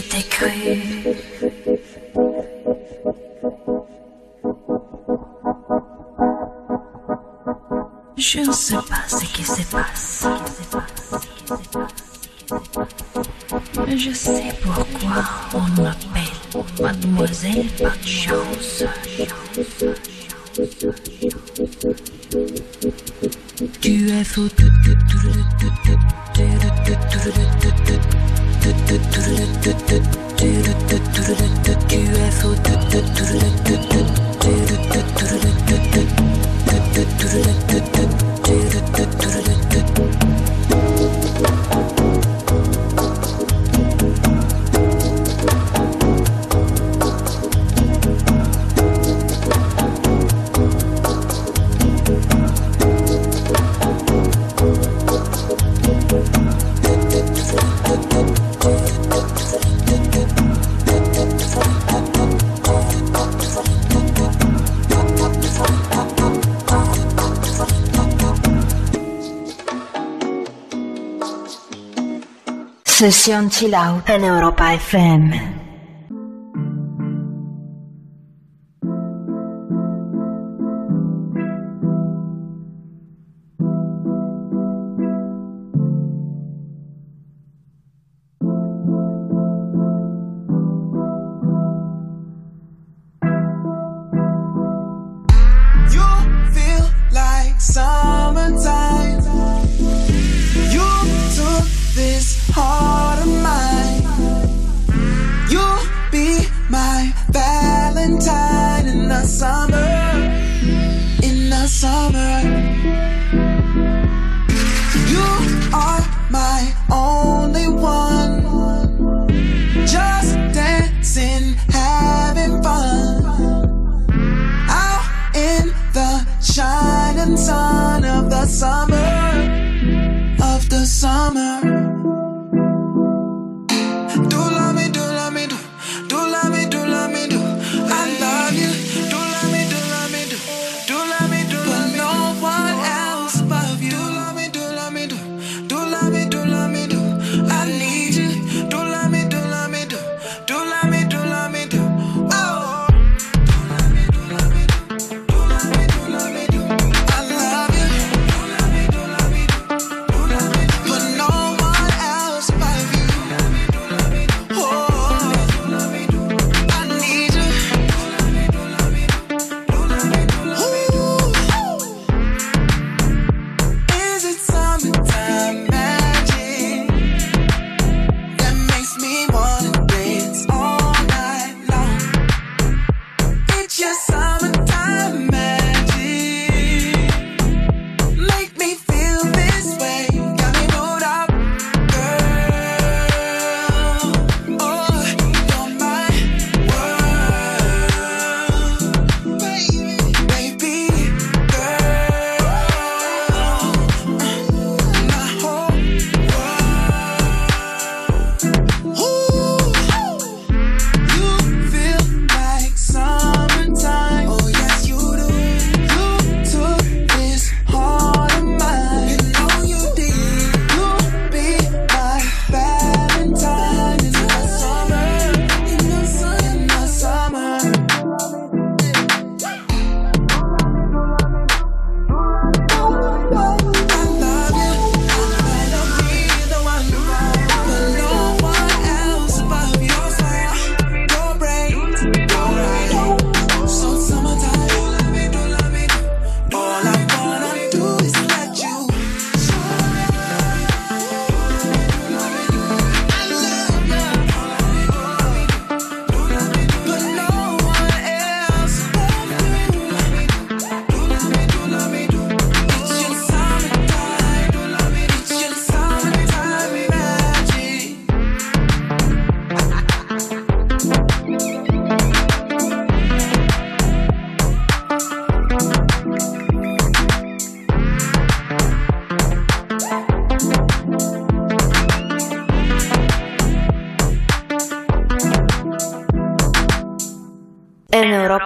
je cru. Je ne sais pas ce qui se passe. Je sais pourquoi on m'appelle Mademoiselle Pas chance. Tu es foutu. Sesión Chill en Europa FM.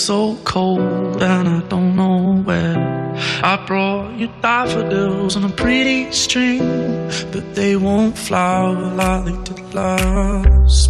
So cold and I don't know where. I brought you daffodils on a pretty string, but they won't flower like they did last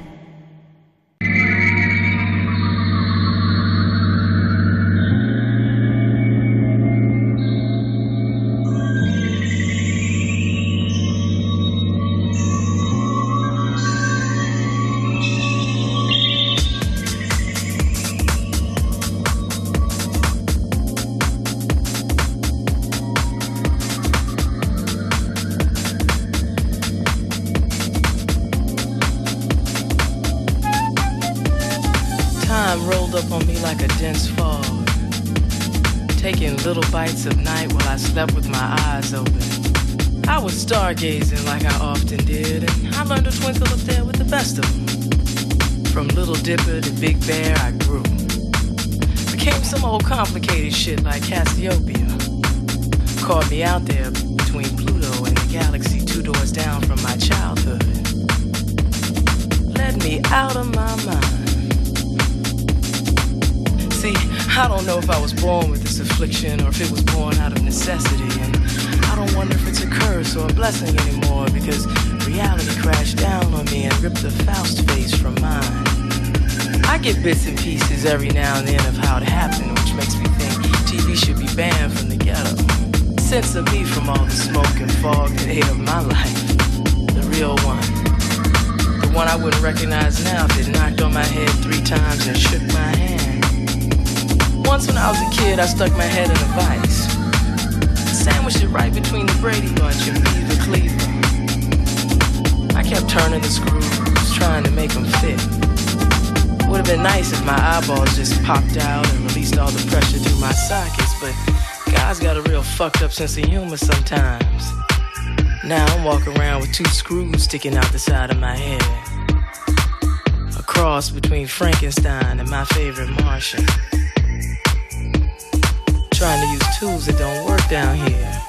Shit like Cassiopeia. Caught me out there between Pluto and the galaxy two doors down from my childhood. Led me out of my mind. See, I don't know if I was born with this affliction or if it was born out of necessity. And I don't wonder if it's a curse or a blessing anymore because reality crashed down on me and ripped the Faust face from mine. I get bits and pieces every now and then of how it happened, which makes me TV should be banned from the ghetto. Censor me from all the smoke and fog that ate up my life. The real one. The one I wouldn't recognize now it knocked on my head three times and shook my hand. Once when I was a kid, I stuck my head in a vice sandwiched it right between the Brady Bunch and Beaver Cleaver. I kept turning the screws, trying to make them fit. Would have been nice if my eyeballs just popped out and released all the pressure through my sockets, but guys got a real fucked up sense of humor sometimes. Now I'm walking around with two screws sticking out the side of my head. A cross between Frankenstein and my favorite Martian trying to use tools that don't work down here.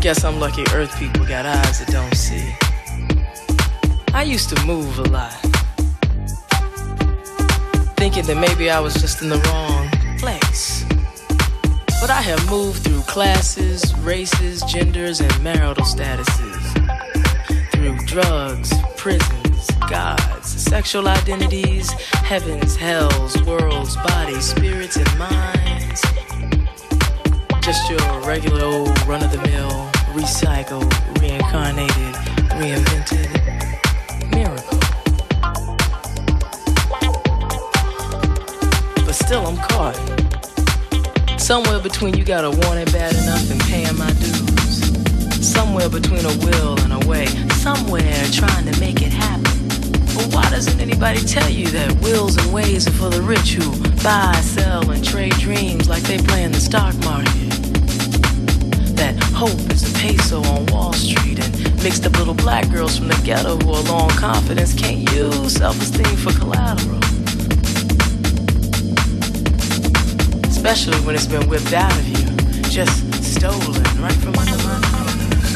Guess I'm lucky earth people got eyes that don't see. I used to move a lot. Thinking that maybe I was just in the wrong place. But I have moved through classes, races, genders, and marital statuses. Through drugs, prisons, gods, sexual identities, heavens, hells, worlds, bodies, spirits, and minds. Just your regular old run of the mill, recycled, reincarnated, reinvented still, I'm caught. Somewhere between you gotta want it bad enough and paying my dues. Somewhere between a will and a way. Somewhere trying to make it happen. But why doesn't anybody tell you that wills and ways are for the rich who buy, sell, and trade dreams like they play in the stock market? that hope is a peso on Wall Street and mixed up little black girls from the ghetto who are on confidence can't use self-esteem for collateral. Especially when it's been whipped out of you, just stolen right from under my nose.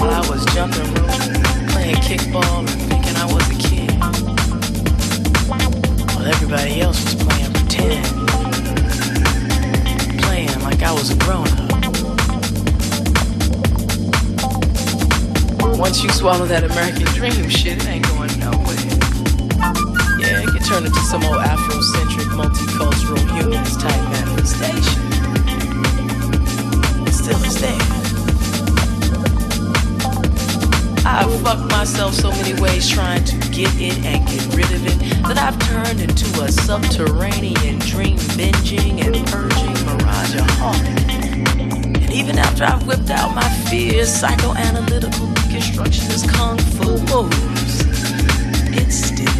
While I was jumping rope, playing kickball and thinking I was a kid. While everybody else was playing pretend playing like I was a grown up. Once you swallow that American dream shit, it ain't going turn into some old Afrocentric, multicultural, humanist type manifestation. Still is there. I've fucked myself so many ways trying to get it and get rid of it that I've turned into a subterranean dream binging and purging mirage And even after I've whipped out my fears, psychoanalytical deconstructionist kung fu moves, it's still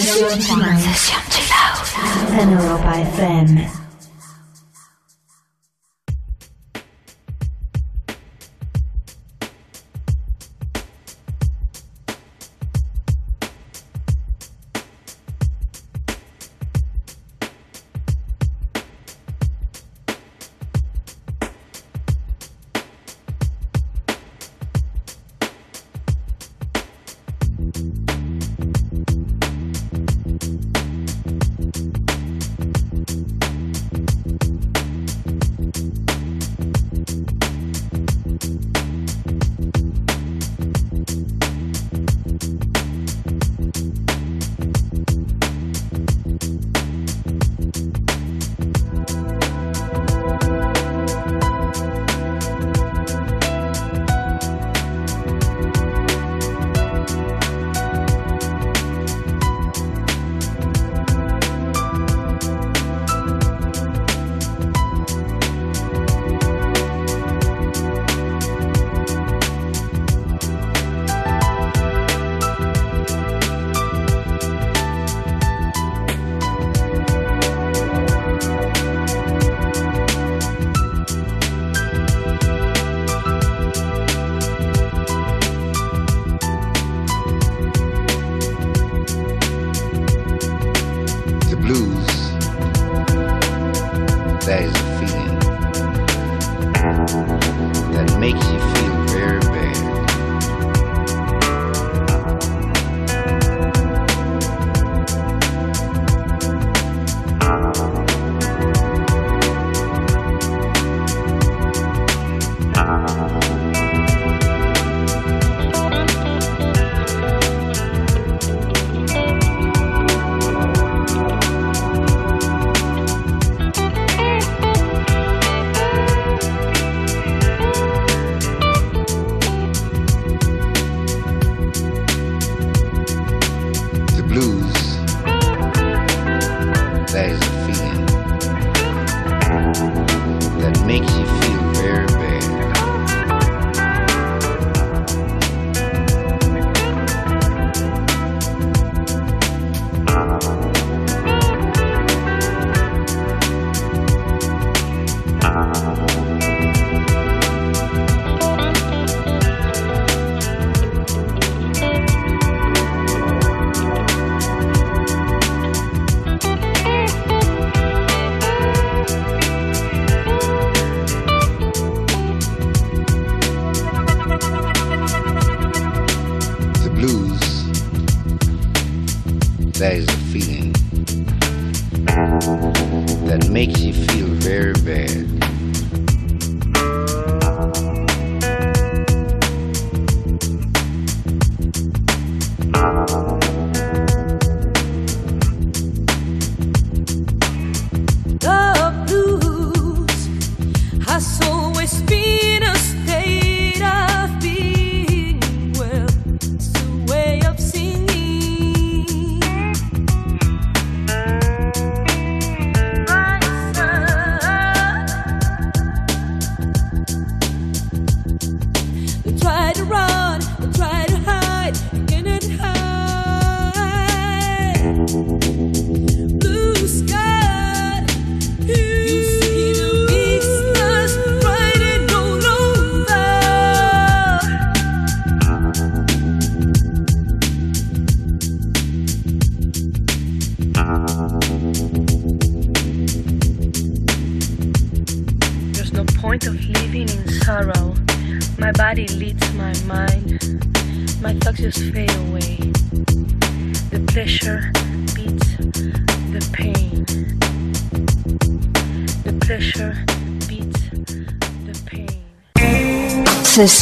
Chill Out en Europa FM.